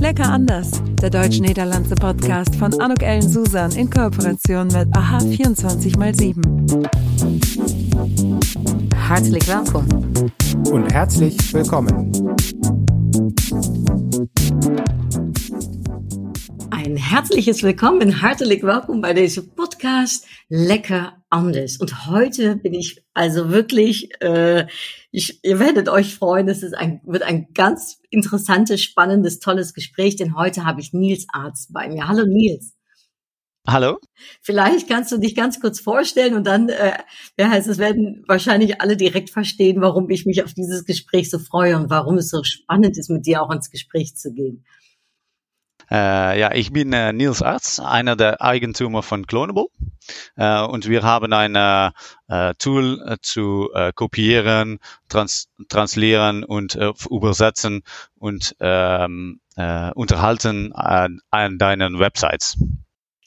Lecker anders, der deutsch-niederlandse Podcast von Anuk Ellen Susan in Kooperation mit AHA 24x7. Hartelijk welkom. Und herzlich willkommen. Ein herzliches Willkommen, hartelijk welkom bei diesem Podcast Lecker anders. Und heute bin ich also wirklich, äh, ich, ihr werdet euch freuen, es ist ein, wird ein ganz interessantes, spannendes, tolles Gespräch, denn heute habe ich Nils Arzt bei mir. Hallo Nils. Hallo. Vielleicht kannst du dich ganz kurz vorstellen und dann, äh, wer heißt es, werden wahrscheinlich alle direkt verstehen, warum ich mich auf dieses Gespräch so freue und warum es so spannend ist, mit dir auch ins Gespräch zu gehen. Äh, ja, ich bin äh, Nils Arz, einer der Eigentümer von Clonable. Äh, und wir haben ein äh, Tool äh, zu äh, kopieren, trans translieren und übersetzen und ähm, unterhalten an, an deinen Websites.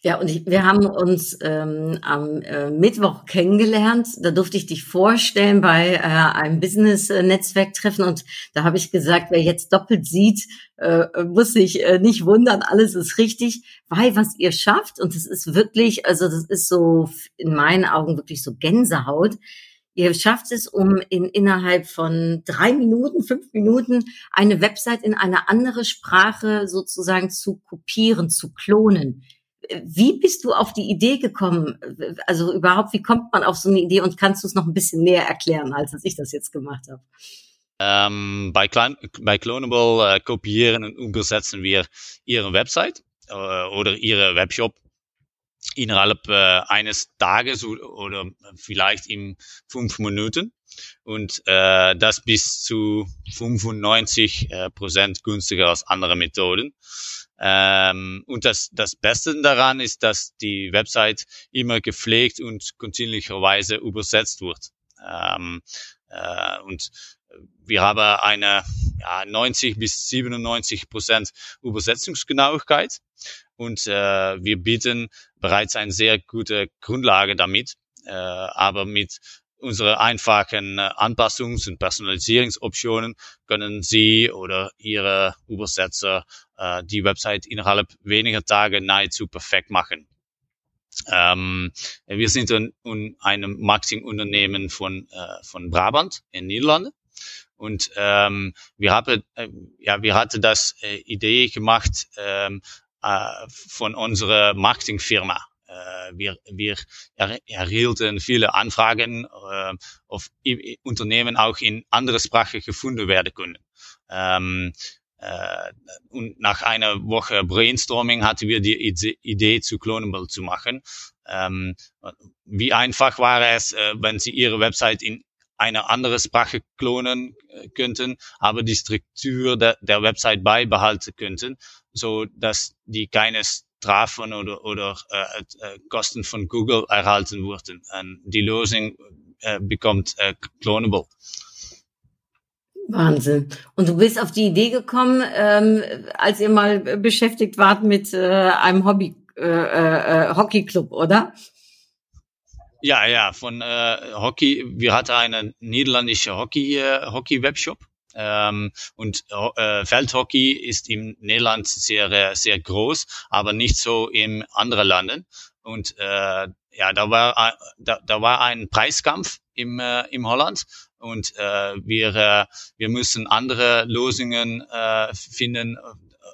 Ja, und ich, wir haben uns ähm, am äh, Mittwoch kennengelernt. Da durfte ich dich vorstellen bei äh, einem Business-Netzwerktreffen und da habe ich gesagt, wer jetzt doppelt sieht, äh, muss sich äh, nicht wundern, alles ist richtig, weil was ihr schafft und das ist wirklich, also das ist so in meinen Augen wirklich so Gänsehaut. Ihr schafft es, um in innerhalb von drei Minuten, fünf Minuten eine Website in eine andere Sprache sozusagen zu kopieren, zu klonen wie bist du auf die Idee gekommen? Also überhaupt, wie kommt man auf so eine Idee und kannst du es noch ein bisschen näher erklären, als ich das jetzt gemacht habe? Ähm, bei, bei Clonable äh, kopieren und übersetzen wir ihre Website äh, oder ihre Webshop innerhalb äh, eines Tages oder vielleicht in fünf Minuten und äh, das bis zu 95 äh, Prozent günstiger als andere Methoden. Ähm, und das, das Beste daran ist, dass die Website immer gepflegt und kontinuierlicherweise übersetzt wird. Ähm, äh, und wir haben eine ja, 90 bis 97 Prozent Übersetzungsgenauigkeit und äh, wir bieten bereits eine sehr gute Grundlage damit, äh, aber mit unsere einfachen äh, Anpassungs- und Personalisierungsoptionen können Sie oder Ihre Übersetzer äh, die Website innerhalb weniger Tage nahezu perfekt machen. Ähm, wir sind ein, ein Marketingunternehmen von, äh, von Brabant in Niederlande. Und ähm, wir haben, äh, ja, wir hatten das äh, Idee gemacht ähm, äh, von unserer Marketingfirma. Äh, wir, wir erhielten viele Anfragen, äh, auf Unternehmen auch in andere Sprache gefunden werden können. Ähm, äh, und nach einer Woche Brainstorming hatten wir die Idee zu Clonable zu machen. Ähm, wie einfach war es, äh, wenn Sie Ihre Website in eine andere Sprache klonen äh, könnten, aber die Struktur der, der Website beibehalten könnten, so dass die keine Strafen oder, oder äh, äh, Kosten von Google erhalten wurden. Und die Lösung äh, bekommt äh, Clonable. Wahnsinn. Und du bist auf die Idee gekommen, ähm, als ihr mal beschäftigt wart mit äh, einem Hobby äh, äh, Hockeyclub, oder? Ja, ja, von äh, Hockey. Wir hatten einen niederländischen Hockey äh, Hockey Webshop ähm, und äh, Feldhockey ist im Niederland sehr sehr groß, aber nicht so in anderen Ländern. Und äh, ja, da war da, da war ein Preiskampf im äh, im Holland und äh, wir, äh, wir müssen andere Lösungen äh, finden,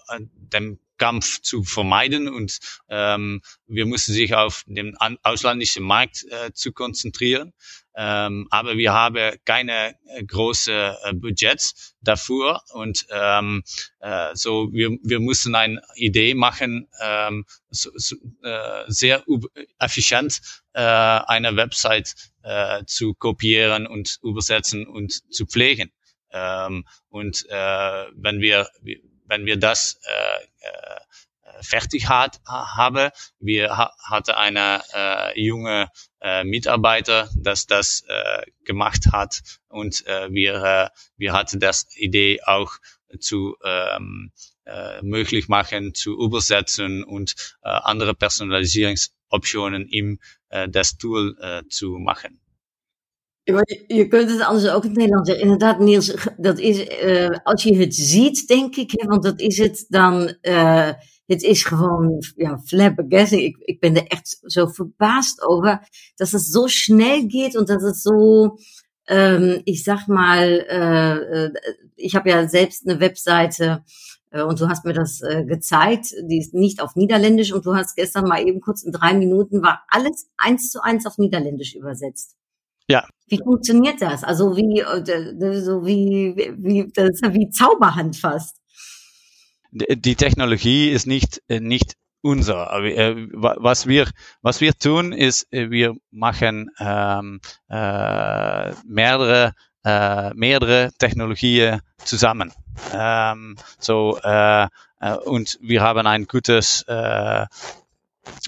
äh, dem Kampf zu vermeiden und ähm, wir müssen sich auf den ausländischen Markt äh, zu konzentrieren. Ähm, aber wir haben keine äh, große äh, Budgets dafür und ähm, äh, so wir, wir müssen eine Idee machen, ähm, so, so, äh, sehr effizient äh, eine Website äh, zu kopieren und übersetzen und zu pflegen. Ähm, und äh, wenn wir wenn wir das äh, äh, fertig hat, habe. Wir ha hatte eine äh, junge äh, Mitarbeiter, das das äh, gemacht hat und äh, wir äh, wir hatten das Idee auch zu ähm, äh, möglich machen, zu übersetzen und äh, andere Personalisierungsoptionen im äh, das Tool äh, zu machen. Je kunt het anders ook in het Nederlands zeggen. Inderdaad, Niels, dat is, uh, als je het ziet, denk ik, hè, want dat is het dan, uh, het is gewoon, ja, flabbergasting. Ik, ik ben er echt zo verbaasd over, dat het zo snel geht und dat het zo, ähm, ich sag mal, äh, ich habe ja selbst eine Webseite, und du hast mir das äh, gezeigt, die ist nicht auf Niederländisch und du hast gestern mal eben kurz in drei Minuten war alles eins zu eins auf Niederländisch übersetzt. Ja. Wie funktioniert das? Also wie, äh, so wie, wie, das ist ja wie Zauberhand fast. Die Technologie ist nicht, äh, nicht unser. Äh, was wir, was wir tun, ist, wir machen ähm, äh, mehrere, äh, mehrere Technologien zusammen. Ähm, so, äh, und wir haben ein gutes äh,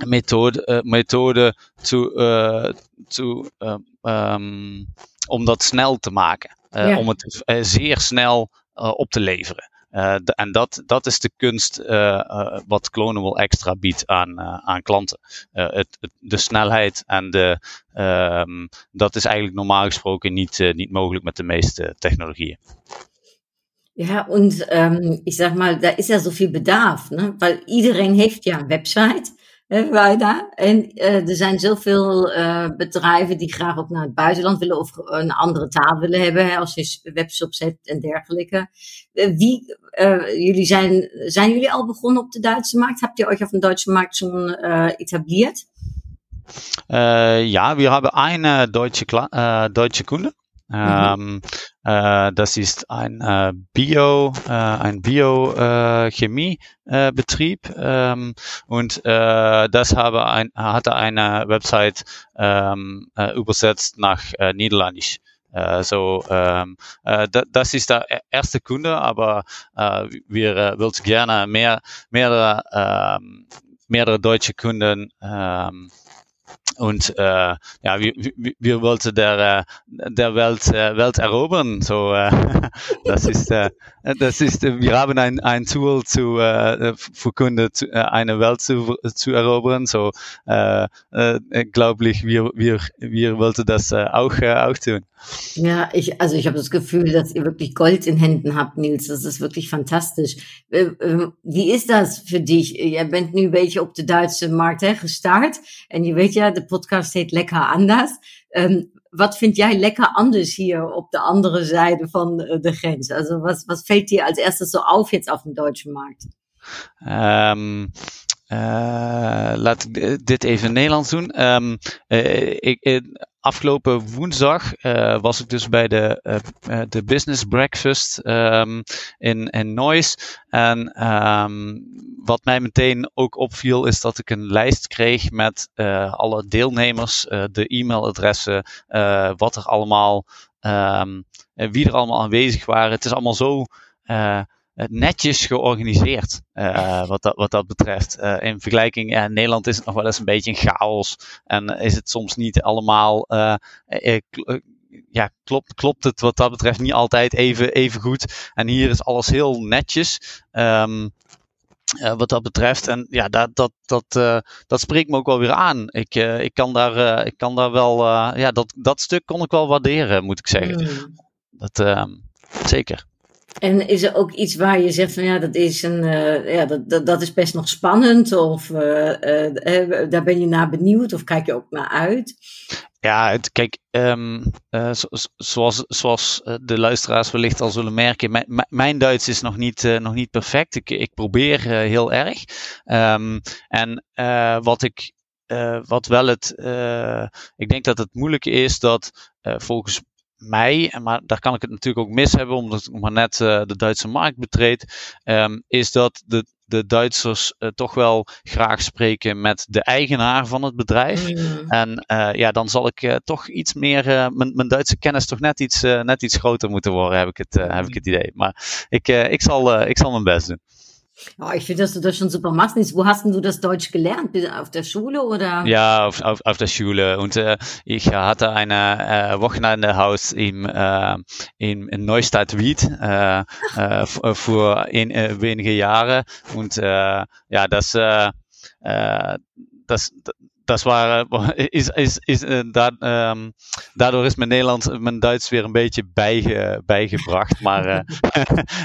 Methode, Methode zu, äh, zu, äh, um, om dat snel te maken. Uh, ja. Om het uh, zeer snel op te leveren. De, en dat, dat is de kunst wat Clonable extra biedt aan, aan klanten. Het, de snelheid en de, um, dat is eigenlijk normaal gesproken niet, niet mogelijk met de meeste technologieën. Ja, und ähm, ich sag mal, da ist ja so viel Bedarf, ne? weil iedereen heeft ja een website. Waida. En uh, er zijn zoveel uh, bedrijven die graag ook naar het buitenland willen of een andere taal willen hebben, hè, als je webshops hebt en dergelijke. Uh, wie, jullie zijn, zijn jullie al begonnen op de Duitse markt? Habt ihr euch auf de Duitse Markt schon etabliert? ja, wir haben eine deutsche, deutsche Kunde. Mhm. Ähm, äh, das ist ein äh, Bio, äh, ein Biochemiebetrieb äh, ähm, und äh, das habe ein, hatte eine Website ähm, äh, übersetzt nach äh, Niederländisch. So, um, uh, das ist der e-, erste Kunde, aber wir uh, würden gerne mehr, mehrere, uh, mehrere deutsche Kunden um, und äh, ja, wir, wir, wollten der, äh, der Welt, äh, Welt erobern. So, äh, das ist, äh, das ist, wir haben ein, ein Tool zu, äh, für Kunden zu, äh, eine Welt zu, zu erobern. So, äh, äh, glaube ich, wir, wir, wir wollten das äh, auch, äh, auch tun. Ja, ich, also ich habe das Gefühl, dass ihr wirklich Gold in Händen habt, Nils. Das ist wirklich fantastisch. Äh, äh, wie is dat voor dich? Jij bent nu een beetje op de Duitse markt hè, gestart. En je weet ja, de podcast heet Lekker Anders. Um, wat vind jij lekker anders hier op de andere zijde van de grens? Also was, was fällt dir als erstes so auf jetzt auf dem deutschen Markt? Um, uh, laat ik dit even Nederlands doen. Um, uh, ik, afgelopen woensdag was ik dus bij de, de Business Breakfast in, in Noise. En wat mij meteen ook opviel is dat ik een lijst kreeg met uh, alle deelnemers, de e-mailadressen, wat er allemaal, um, wie er allemaal aanwezig waren. Het is allemaal zo netjes georganiseerd wat, dat, wat dat betreft. In vergelijking, ja, Nederland is het nog wel eens een beetje een chaos. En is het soms niet allemaal, ja, klopt, klopt het wat dat betreft niet altijd even, even goed. En hier is alles heel netjes. Um, uh, wat dat betreft. En ja, dat, dat, dat, uh, dat spreekt me ook wel weer aan. Ik, uh, ik, kan, daar, ik kan daar wel, ja, dat, dat stuk kon ik wel waarderen, moet ik zeggen. Mm. Dat, ehm, zeker. En is er ook iets waar je zegt van ja, dat is, een, uh, ja, dat, dat, dat is best nog spannend of uh, uh, daar ben je naar benieuwd of kijk je ook naar uit? Ja, het, kijk, um, zo, zoals, zoals de luisteraars wellicht al zullen merken, mijn, mijn Duits is nog niet, nog niet perfect. Ik, ik probeer heel erg. Um, en wat ik wat wel het, ik denk dat het moeilijk is dat volgens mij, maar daar kan ik het natuurlijk ook mis hebben, omdat ik maar net uh, de Duitse markt betreed, um, is dat de, de Duitsers uh, toch wel graag spreken met de eigenaar van het bedrijf. Mm. En uh, ja, dan zal ik toch iets meer, mijn, mijn Duitse kennis toch net iets, net iets groter moeten worden, heb ik het, heb ik het idee. Maar ik, ik, zal, ik zal mijn best doen. Ja, ich finde, dass du das schon super machst. Wo hast denn du das Deutsch gelernt? Auf der Schule oder? Ja, auf, auf, auf der Schule. Und äh, ich hatte ein äh, Wochenendehaus im, äh, in, in Neustadt Wied äh, äh, für in, äh, wenige Jahre. Und äh, ja, das, äh, äh, das, dat is, is, is, uh, da, um, daardoor is mijn Nederlands, mijn Duits weer een beetje bijge, bijgebracht. Maar uh,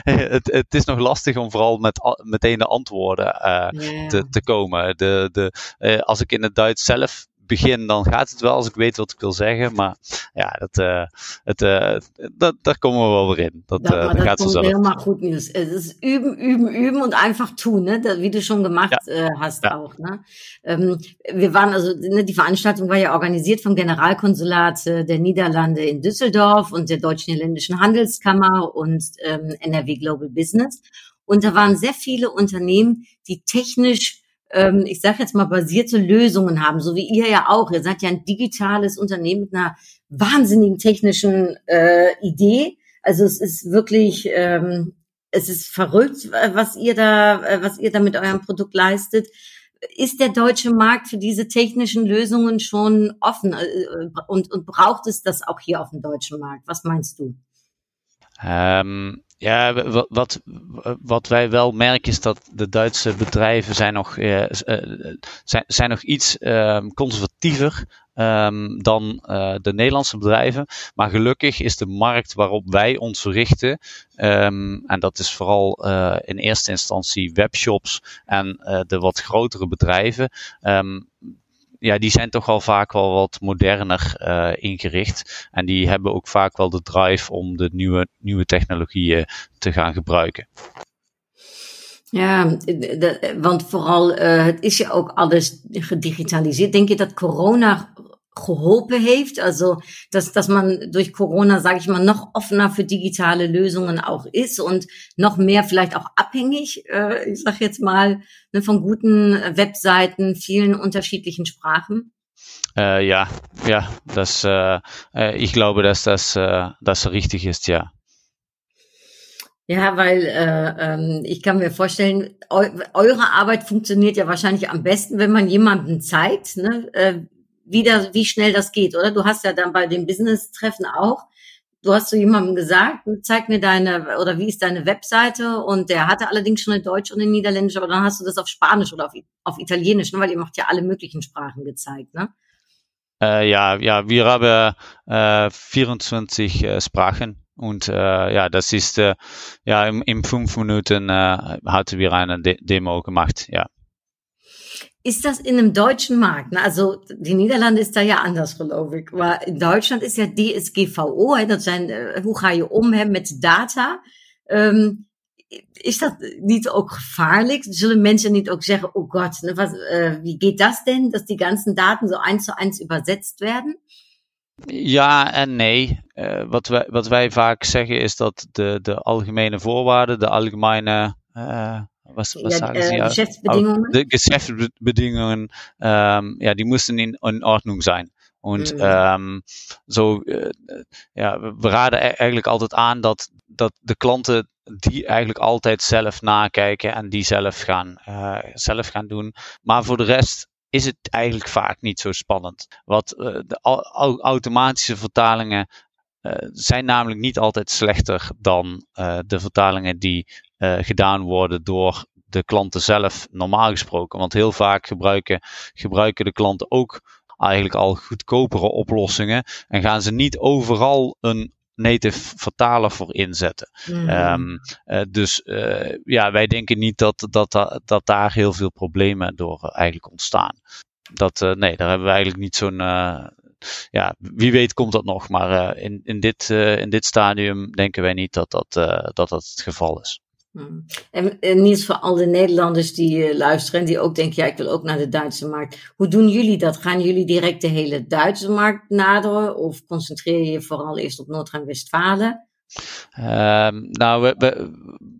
het, het is nog lastig om vooral met meteen de antwoorden uh, yeah. te, te komen. De, de, als ik in het Duits zelf begin, dan gaat het wel als ik weet wat ik wil zeggen. Maar ja, dat, uh, het, uh, dat, daar komen we wel weer in. Dat, dat, uh, dat gaat komt helemaal goed, Niels. Es ist üben, üben, üben und einfach tun, ne? Das, wie du schon gemacht ja. hast ja. auch. Ne? Ähm, wir waren also, ne, die Veranstaltung war ja organisiert vom Generalkonsulat der Niederlande in Düsseldorf und der Deutsch-Niederländischen Handelskammer und ähm, NRW Global Business. Und da waren sehr viele Unternehmen, die technisch ähm, ich sage jetzt mal, basierte Lösungen haben, so wie ihr ja auch. Ihr seid ja ein digitales Unternehmen mit einer wahnsinnigen technischen äh, Idee. Also es ist wirklich, ähm, es ist verrückt, was ihr da, was ihr da mit eurem Produkt leistet. Ist der deutsche Markt für diese technischen Lösungen schon offen äh, und, und braucht es das auch hier auf dem deutschen Markt? Was meinst du? Ähm, Ja, wat, wat wij wel merken is dat de Duitse bedrijven zijn nog, uh, zijn, zijn nog iets uh, conservatiever um, dan uh, de Nederlandse bedrijven. Maar gelukkig is de markt waarop wij ons richten, um, en dat is vooral in eerste instantie webshops en de wat grotere bedrijven. Ja, die zijn toch wel vaak wel wat moderner uh, ingericht. En die hebben ook vaak wel de drive om de nieuwe, nieuwe technologieën te gaan gebruiken. Ja, de, want vooral het is ja ook alles gedigitaliseerd. Denk je dat corona geholpen heeft. Also, dass, dass man durch Corona, sage ich mal, noch offener für digitale Lösungen auch ist und noch mehr vielleicht auch abhängig, äh, ich sage jetzt mal, ne, von guten Webseiten, vielen unterschiedlichen Sprachen. Äh, ja, ja, das, äh, äh ich glaube, dass das, äh, das richtig ist, ja. Ja, weil äh, ähm, ich kann mir vorstellen, eu eure Arbeit funktioniert ja wahrscheinlich am besten, wenn man jemandem zeigt, ne, äh, wie, da, wie schnell das geht, oder? Du hast ja dann bei dem Business-Treffen auch, du hast zu jemandem gesagt, zeig mir deine, oder wie ist deine Webseite? Und der hatte allerdings schon in Deutsch und in Niederländisch, aber dann hast du das auf Spanisch oder auf, auf Italienisch, ne? weil ihr macht ja alle möglichen Sprachen gezeigt, ne? Äh, ja, ja, wir haben äh, 24 äh, Sprachen und äh, ja, das ist äh, ja in, in fünf Minuten äh, hatten wir eine De Demo gemacht, ja. Ist das in einem deutschen Markt? Ne? Also die Niederlande ist da ja anders, geloof ik. Maar in Deutschland ist ja DSGVO, hè, dat zijn, uh, hoe ga je om hè, data? Um, is dat niet ook gevaarlijk? Zullen mensen niet ook zeggen, oh Gott, ne, was, uh, wie geht das denn, dass die ganzen Daten so eins zu eins übersetzt werden? Ja en nee. Uh, wat, wij, wat wij vaak zeggen is dat de, de algemene voorwaarden, de algemene uh, was, was ja, sagen Sie? Äh, Geschäftsbedingungen. Die Geschäftsbedingungen, ähm, ja, die müssen in, in Ordnung sein. Und mhm. ähm, so, äh, ja, we raden e-, eigenlijk altijd aan dat, dat de klanten die eigenlijk altijd zelf nakijken en die zelf gaan, uh, zelf gaan doen. Maar voor de rest is het eigenlijk vaak niet zo spannend. Wat uh, de automatische vertalingen uh, zijn namelijk niet altijd slechter dan de vertalingen die uh, gedaan worden door de klanten zelf normaal gesproken. Want heel vaak gebruiken, gebruiken de klanten ook eigenlijk al goedkopere oplossingen en gaan ze niet overal een native vertaler voor inzetten. Mm. Um, uh, dus uh, ja, wij denken niet dat, dat, dat, daar heel veel problemen door eigenlijk ontstaan. Dat, uh, nee, daar hebben we eigenlijk niet zo'n. ja, wie weet komt dat nog, maar in, in, dit, in dit stadium denken wij niet dat dat, dat, dat het geval is. En, en niet voor al de Nederlanders die uh, luisteren en die ook denken, ja, ik wil ook naar de Duitse markt. Hoe doen jullie dat? Gaan jullie direct de hele Duitse markt naderen of concentreer je vooral eerst op Noord-Rijn-Westfalen? Um, nou, we, we,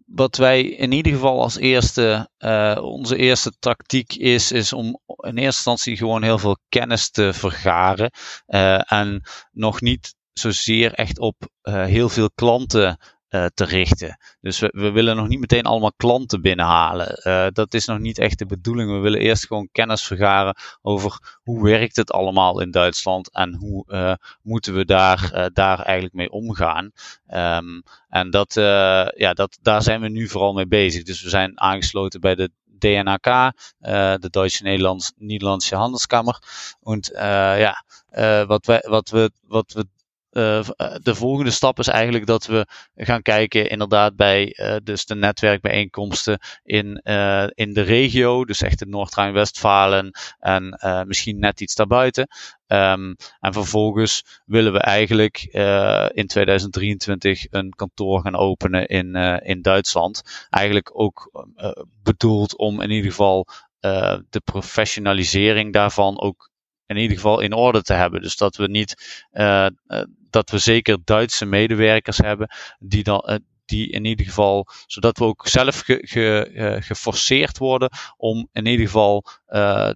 wat wij in ieder geval als eerste, uh, onze eerste tactiek is, is om in eerste instantie gewoon heel veel kennis te vergaren. Uh, en nog niet zozeer echt op heel veel klanten te richten. Dus we, we, willen nog niet meteen allemaal klanten binnenhalen. Uh, dat is nog niet echt de bedoeling. We willen eerst gewoon kennis vergaren over hoe werkt het allemaal in Duitsland en hoe uh, moeten we daar, daar eigenlijk mee omgaan. Um, en dat, ja, dat, daar zijn we nu vooral mee bezig. Dus we zijn aangesloten bij de DNAK, de Deutsche Nederlands, Nederlandse Handelskammer. Und ja, wat, wij, wat, we, wat we de volgende stap is eigenlijk dat we gaan kijken inderdaad bij uh, dus de netwerkbijeenkomsten in, in de regio, dus echt in Noord-Rijn-Westfalen en misschien net iets daarbuiten. Um, en vervolgens willen we eigenlijk in 2023 een kantoor gaan openen in, in Duitsland. Eigenlijk ook bedoeld om in ieder geval de professionalisering daarvan ook in ieder geval in orde te hebben. Dus dat we niet, uh, dat we zeker Duitse medewerkers hebben die dan, uh, die in ieder geval, zodat we ook zelf ge, ge, geforceerd worden om in ieder geval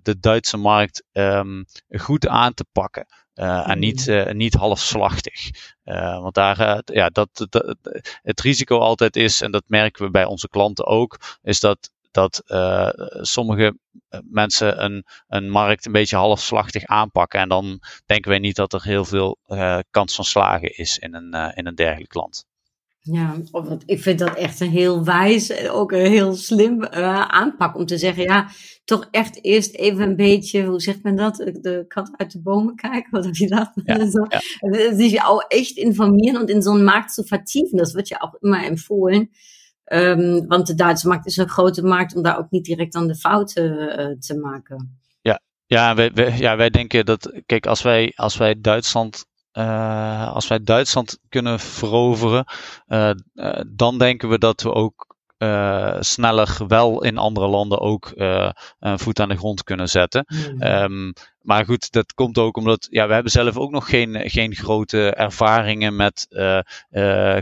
de Duitse markt um, goed aan te pakken. Uh, en niet, uh, niet halfslachtig. Uh, want daar, ja, dat, dat, het risico altijd is, en dat merken we bij onze klanten ook, is dat dat uh, sommige eh, mensen een, een markt een beetje halfslachtig aanpakken. En dan denken wij niet dat er heel veel uh, kans van slagen is in een, in een dergelijk land. Ja, ik vind dat echt een heel wijs en ook een heel slim uh, aanpak om te zeggen, ja, toch echt eerst even een beetje, hoe zegt men dat, de kat uit de bomen kijken, wat heb je dat? Ja, so. ja. Sich auch echt informieren und in einen Markt zu vertiefen, das wird ja auch immer empfohlen. Um, want de Duitse markt is een grote markt om daar ook niet direct aan de fouten uh, te maken. Ja, ja, wij, wij, ja, wij denken dat, kijk, als wij, als wij Duitsland uh, als wij Duitsland kunnen veroveren, uh, uh, dan denken we dat we ook sneller wel in andere landen ook een voet aan de grond kunnen zetten. Mm. Um, maar goed, dat komt ook omdat ja, we hebben zelf ook nog geen, geen grote ervaringen met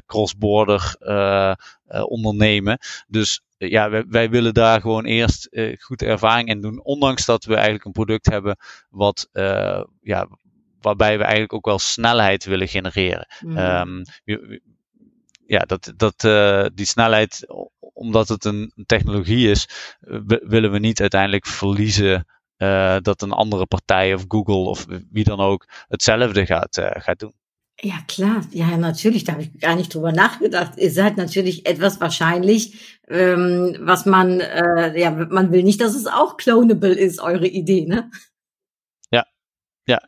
cross-border ondernemen. Dus ja, wij, wij, willen daar gewoon eerst goed ervaring in doen. Ondanks dat we eigenlijk een product hebben wat ja, waarbij we eigenlijk ook wel snelheid willen genereren. Mm. Um, ja, dat, dat, uh, die snelheid, omdat het een technologie is, willen we niet uiteindelijk verliezen uh, dat een andere partij of Google of wie dan ook hetzelfde gaat, uh, gaat doen. Ja, klar. Ja, natürlich, da habe ich gar nicht drüber nachgedacht. Ihr seid natürlich etwas wahrscheinlich, ähm, was man, äh, ja, man will nicht, dass es auch clonable ist, eure Idee, ne? Ja,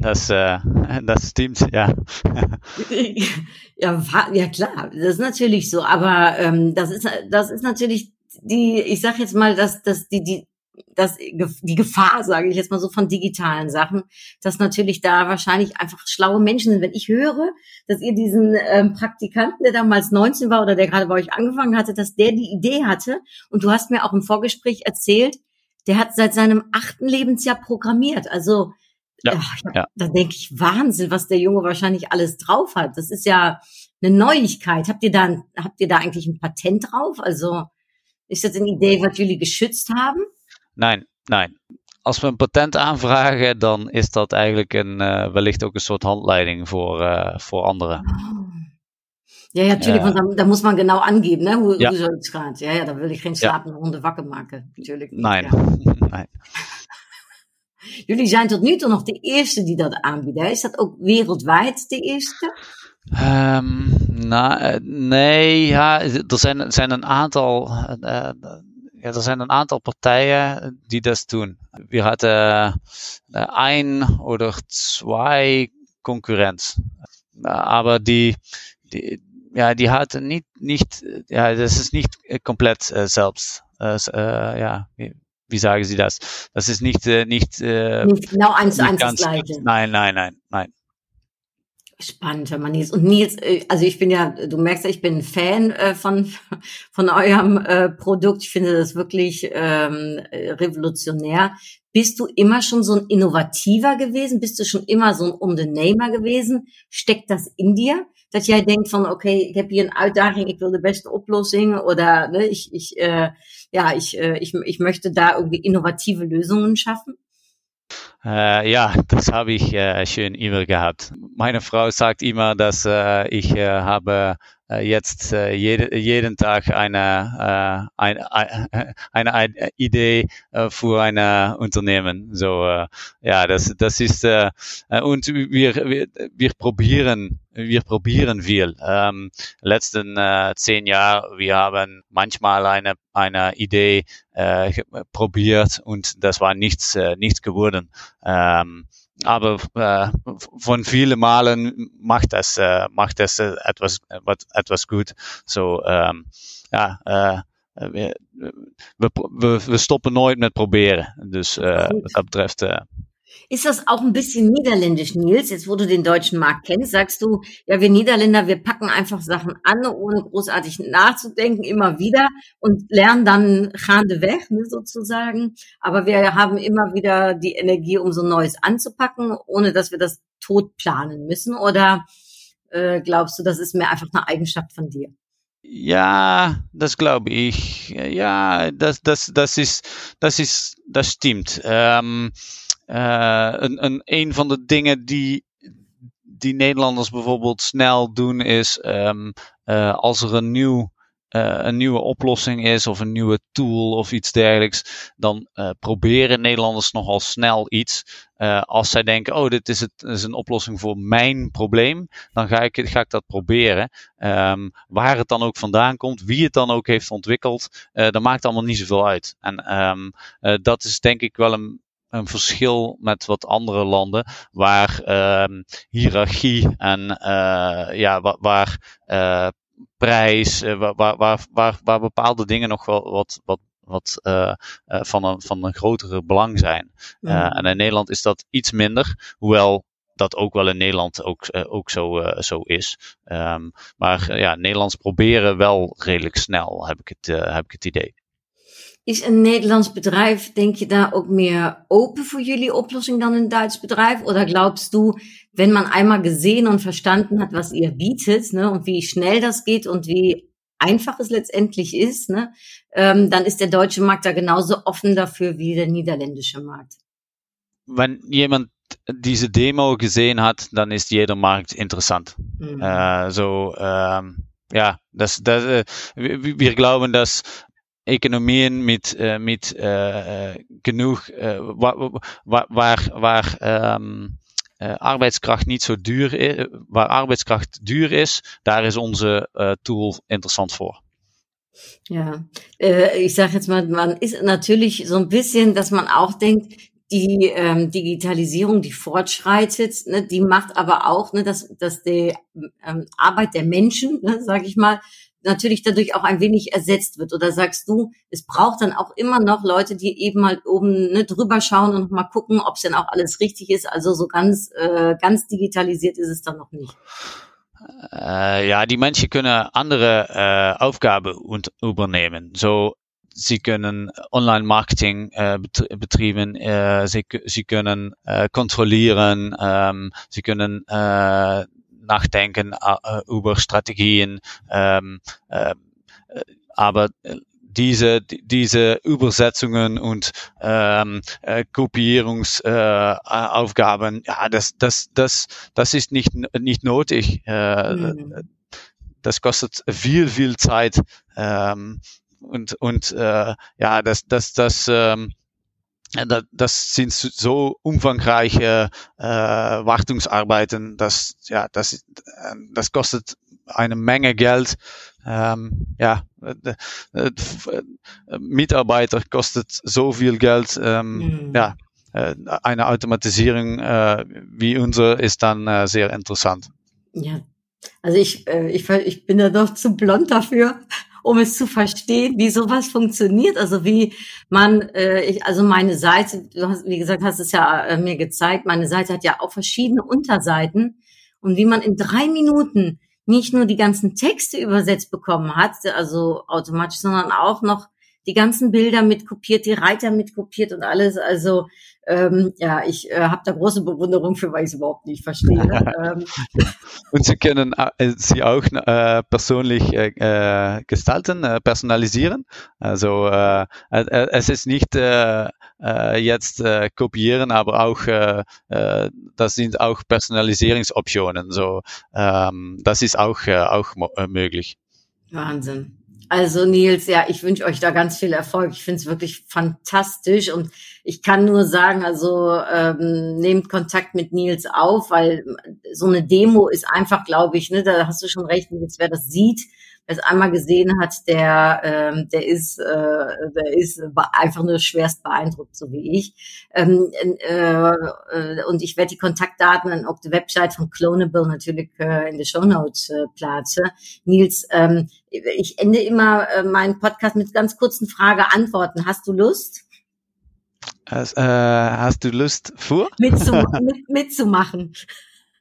das, äh, das stimmt, ja. ja, ja klar, das ist natürlich so, aber ähm, das ist das ist natürlich die, ich sag jetzt mal, dass dass die die das die Gefahr, sage ich jetzt mal so von digitalen Sachen, dass natürlich da wahrscheinlich einfach schlaue Menschen sind. Wenn ich höre, dass ihr diesen ähm, Praktikanten, der damals 19 war oder der gerade bei euch angefangen hatte, dass der die Idee hatte und du hast mir auch im Vorgespräch erzählt, der hat seit seinem achten Lebensjahr programmiert. Also ja, ja, ja. Da denke ich, Wahnsinn, was der Junge wahrscheinlich alles drauf hat. Das ist ja eine Neuigkeit. Habt ihr da, habt ihr da eigentlich ein Patent drauf? Also ist das eine Idee, was jullie geschützt haben? Nein, nein. Als we een patent aanvragen, dan is dat eigenlijk een, uh, wellicht ook een soort handleiding voor, uh, voor anderen. Oh. Ja, ja, natuurlijk, want dan, dan moet man genau angeben, ne, hoe, ja. hoe zoiets gaat. Ja, ja, dan wil ik geen slapende honden wakker maken. Natuurlijk niet. Nein, nein. Jullie zijn tot nu toe nog de eerste die dat aanbieden. Is dat ook wereldwijd de eerste? Um, nou, nee, ja, er zijn, zijn een aantal. Uh, ja, er zijn een aantal partijen die dat doen. We hadden ein oder zwei Konkurrenz. Aber die, die, ja, die hatten nicht, nicht, ja, das ist nicht komplett äh, selbst. Äh, ja, wie sagen Sie das? Das ist nicht, äh, nicht, äh, nicht genau eins zu eins das Gleiche. Nein, nein, nein, nein. Spannend, wenn man Nils. Und Nils, äh, also ich bin ja, du merkst ja, ich bin ein Fan äh, von, von eurem äh, Produkt. Ich finde das wirklich ähm, revolutionär. Bist du immer schon so ein Innovativer gewesen? Bist du schon immer so ein Unternehmer gewesen? Steckt das in dir? Dat jij denkt oké, okay, ik heb hier een uitdaging, ik wil de beste oplossing. Oder ne, ich, ich, äh, ja, ich, äh, ich, ich möchte da irgendwie innovative Lösungen schaffen? Äh, ja, das habe ich äh, schön immer gehabt. Meine Frau sagt immer, dass äh, ich äh, habe jetzt äh, jede, jeden Tag eine, äh, eine, eine, Idee äh, für ein Unternehmen. So, äh, ja, das, das ist, äh, und wir, wir, wir probieren wir probieren viel. Ähm, letzten äh, zehn Jahre, wir haben manchmal eine, eine Idee äh, probiert und das war nichts, äh, nichts geworden. Ähm, aber äh, von vielen Malen macht das, äh, macht das äh, etwas, etwas gut. So, ähm, ja, äh, wir stoppen nooit met proberen. Dus uh, wat dat betreft. Uh, ist das auch ein bisschen niederländisch, Nils? Jetzt, wo du den deutschen Markt kennst, sagst du, ja, wir Niederländer, wir packen einfach Sachen an, ohne großartig nachzudenken, immer wieder und lernen dann Chande weg, ne, sozusagen. Aber wir haben immer wieder die Energie, um so Neues anzupacken, ohne dass wir das tot planen müssen. Oder äh, glaubst du, das ist mehr einfach eine Eigenschaft von dir? Ja, das glaube ich. Ja, das, das, das ist, das ist, das stimmt. Ähm, uh, een, een, een van de dingen die, die Nederlanders bijvoorbeeld snel doen is um, uh, als er een nieuw uh, een nieuwe oplossing is of een nieuwe tool of iets dergelijks, dan proberen Nederlanders nogal snel iets. Als zij denken, oh, dit is, het, is een oplossing voor mijn probleem, dan ga ik, ga ik dat proberen. Um, waar het dan ook vandaan komt, wie het dan ook heeft ontwikkeld, dat maakt allemaal niet zoveel uit. En um, dat is denk ik wel een, een verschil met wat andere landen, waar uh, hiërarchie en uh, ja, waar, waar uh, prijs, waar, waar, waar, waar bepaalde dingen nog wel wat, wat, wat van, een, van een grotere belang zijn. En in Nederland is dat iets minder, hoewel dat ook wel in Nederland ook, ook zo, zo is. Um, maar ja, Nederlands proberen wel redelijk snel, heb ik het, heb ik het idee. Is een Nederlands bedrijf, denk je, daar ook meer open für jullie Oplossing dan een Duits Bedrijf? Oder glaubst du, wenn man einmal gesehen und verstanden hat, was ihr bietet, ne, und wie schnell das geht und wie einfach es letztendlich ist, ne, ähm, dann ist der deutsche Markt da genauso offen dafür wie der niederländische Markt. Wenn jemand diese Demo gesehen hat, dann ist jeder Markt interessant. Mhm. Äh, so, ähm, ja, das, das, äh, wir, wir glauben, dass economieën met, uh, met uh, genoeg, uh, waar, waar, waar um, arbeidskracht niet zo duur is, waar arbeidskracht duur is, daar is onze Tool interessant voor. Ja, äh, ich sage jetzt mal, man ist natürlich so ein bisschen, dass man auch denkt, die ähm, Digitalisierung, die fortschreitet, ne, die macht aber auch, ne, dass, dass die ähm, Arbeit der Menschen, ne, sage ich mal, natürlich dadurch auch ein wenig ersetzt wird? Oder sagst du, es braucht dann auch immer noch Leute, die eben mal oben ne, drüber schauen und mal gucken, ob es denn auch alles richtig ist? Also so ganz, äh, ganz digitalisiert ist es dann noch nicht. Äh, ja, die Menschen können andere äh, Aufgaben übernehmen. So, sie können Online-Marketing äh, betreiben, äh, sie, sie können äh, kontrollieren, ähm, sie können äh, nachdenken äh, über Strategien. Ähm, äh, aber diese, diese Übersetzungen und ähm, äh, Kopierungsaufgaben, äh, ja, das, das, das, das ist nicht, nicht nötig. Äh, mhm. Das kostet viel, viel Zeit. Ähm, und und äh, ja, das, das, das, ähm, das sind so umfangreiche äh, Wartungsarbeiten, dass ja, das, das kostet eine Menge Geld. Ähm, ja, äh, äh, Mitarbeiter kostet so viel Geld. Ähm, mhm. Ja, äh, eine Automatisierung äh, wie unsere ist dann äh, sehr interessant. Ja, also ich, äh, ich, ich bin da doch zu blond dafür um es zu verstehen, wie sowas funktioniert. Also wie man, äh, ich, also meine Seite, du hast, wie gesagt, hast es ja äh, mir gezeigt, meine Seite hat ja auch verschiedene Unterseiten und wie man in drei Minuten nicht nur die ganzen Texte übersetzt bekommen hat, also automatisch, sondern auch noch die ganzen Bilder mitkopiert, die Reiter mitkopiert und alles. Also ähm, ja, ich äh, habe da große Bewunderung für, weil ich es überhaupt nicht verstehe. ähm. Und Sie können äh, sie auch äh, persönlich äh, äh gestalten, äh, personalisieren. Also es ist nicht jetzt kopieren, aber auch das sind auch Personalisierungsoptionen. So, ähm, das ist auch auch möglich. Wahnsinn. Also Nils, ja, ich wünsche euch da ganz viel Erfolg. Ich finde es wirklich fantastisch und ich kann nur sagen, also ähm, nehmt Kontakt mit Nils auf, weil so eine Demo ist einfach, glaube ich, ne, da hast du schon recht, Nils, wer das sieht, wer es einmal gesehen hat, der, ähm, der ist, äh, der ist einfach nur schwerst beeindruckt, so wie ich. Ähm, äh, äh, und ich werde die Kontaktdaten auf der Website von Clonable natürlich äh, in der Show Notes äh, platze. Nils, ähm, ich ende immer äh, meinen Podcast mit ganz kurzen Frage-Antworten. Hast du Lust? Hast, äh, hast du Lust vor? Mitzum mit, mitzumachen.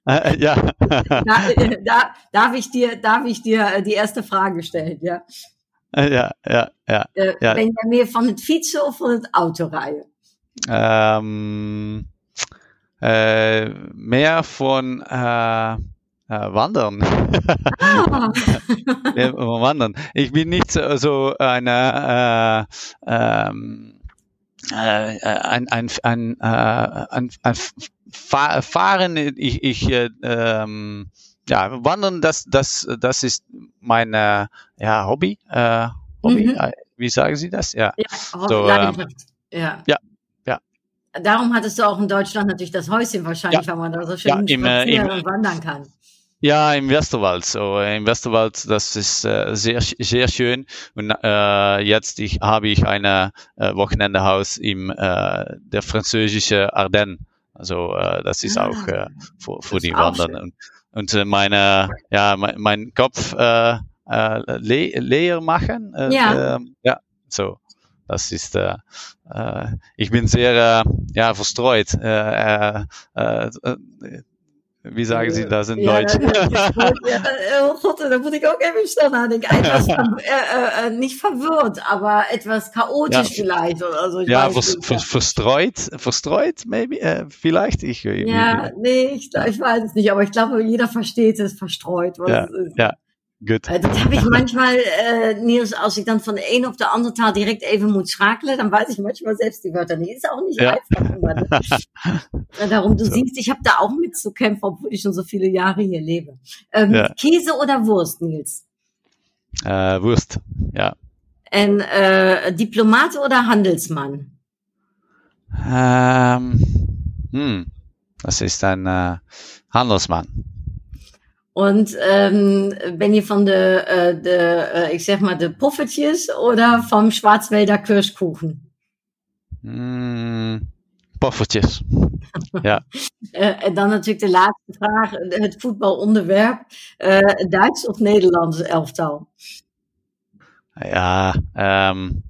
Äh, äh ja. da, äh, da, darf ich dir, darf ich dir äh, die erste Frage stellen, ja? Ja, ja, ja. Äh, ja. Ben je meer van het fietsen of van het autorijden? Ähm, äh, mehr von äh, äh, Wandern. Ah. Wandern. Ich bin nicht so, so eine äh, ähm, äh, ein, ein, ein, äh, ein, ein Fahren, ich, ich äh, ähm, ja, Wandern, das, das, das ist mein äh, ja, Hobby. Äh, Hobby, mhm. wie sagen Sie das? Ja, ja, so, ähm, ja. ja. ja. Darum hattest du auch in Deutschland natürlich das Häuschen wahrscheinlich, ja. weil man da so schön ja, im, im, wandern kann. Ja, im Westerwald. So im Westerwald, das ist äh, sehr sehr schön. Und äh, jetzt ich, habe ich ein äh, Wochenendehaus im äh, der französische Ardennes. Also äh, das ist ah, auch äh, für, für die Wandern. Und, und äh, meine ja mein, mein Kopf äh, äh, le leer machen. Äh, ja. Äh, ja, so. Das ist, äh, äh, ich bin sehr, äh, ja, verstreut. Äh, äh, äh, wie sagen Sie das in ja, Deutsch? Ja, oh Gott, da muss ich auch eben schnell nachdenken. Etwas ver äh, äh, nicht verwirrt, aber etwas chaotisch ja. vielleicht oder so. Ich ja, vers ver verstreut, verstreut, maybe, äh, vielleicht. Ich, ja, nee, ich, ich weiß es nicht, aber ich glaube, jeder versteht es verstreut. Was ja, es ist. ja, Gut. Uh, dat heb ik manchmal, uh, Niels, als ik dan van de een op de andere taal direct even moet schakelen, dan weiß ich manchmal selbst die Wörter nicht. Ist auch nicht ja. einfach. Darum, du so. siehst, ich habe da auch mitzukämpfen, obwohl ich schon so viele Jahre hier lebe. Ähm, ja. Käse oder Wurst, Nils? Uh, Wurst, ja. Ein Diplomat oder Handelsmann? Ähm, hm, das ist ein Handelsmann. Und ähm, wenn ihr von der, äh, de, äh, ich sag mal, de Puffertjes oder vom Schwarzwälder Kirschkuchen? Mm, Poffertjes. ja. uh, en dan natuurlijk de laatste vraag, het voetbalonderwerp. Uh, Duits of Nederlands elftal? Ja, ähm,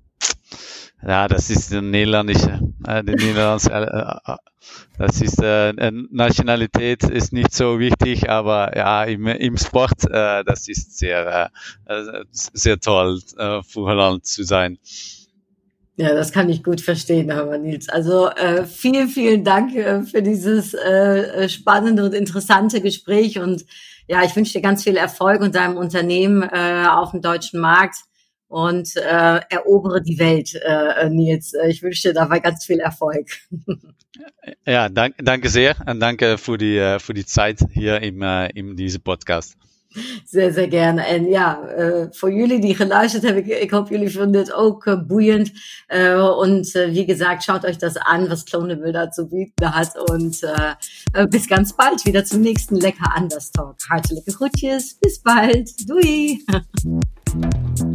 ja, das ist der niederländische, äh, der niederländische, äh, äh, das ist äh, Nationalität ist nicht so wichtig, aber ja, im, im Sport, äh, das ist sehr, äh, sehr toll, äh, für Holland zu sein. Ja, das kann ich gut verstehen, Herr Nils. Also äh, vielen, vielen Dank äh, für dieses äh, spannende und interessante Gespräch und ja, ich wünsche dir ganz viel Erfolg und deinem Unternehmen äh, auf dem deutschen Markt und äh, erobere die Welt, äh, Nils. Ich wünsche dir dabei ganz viel Erfolg. Ja, danke, danke sehr und danke für die, äh, für die Zeit hier im, äh, in diesem Podcast. Sehr, sehr gerne. En ja, uh, voor jullie die geluisterd hebben, ik, ik hoop jullie vinden het ook uh, boeiend. Uh, und wie gesagt, schaut euch das an, was Clonable da zu bieten hat. Und bis ganz bald wieder zum nächsten Lecker Anders Talk. Hartelijke groetjes. Bis bald. Doei.